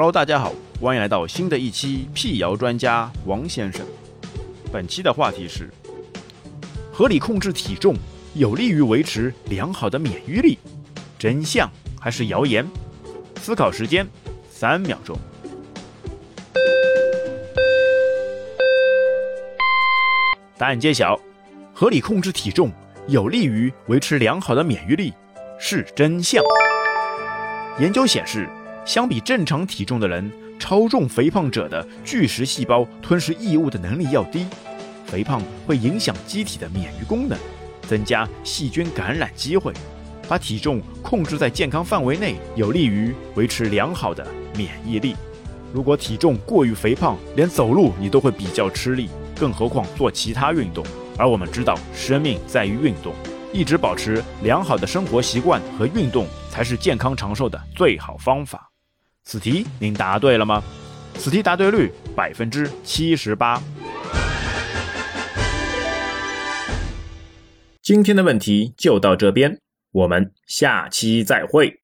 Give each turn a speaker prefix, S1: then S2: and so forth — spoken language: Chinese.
S1: Hello，大家好，欢迎来到新的一期辟谣专家王先生。本期的话题是：合理控制体重有利于维持良好的免疫力，真相还是谣言？思考时间三秒钟。答案揭晓：合理控制体重有利于维持良好的免疫力，是真相。研究显示。相比正常体重的人，超重肥胖者的巨噬细胞吞噬异物的能力要低。肥胖会影响机体的免疫功能，增加细菌感染机会。把体重控制在健康范围内，有利于维持良好的免疫力。如果体重过于肥胖，连走路你都会比较吃力，更何况做其他运动。而我们知道，生命在于运动，一直保持良好的生活习惯和运动，才是健康长寿的最好方法。此题您答对了吗？此题答对率百分之七十八。今天的问题就到这边，我们下期再会。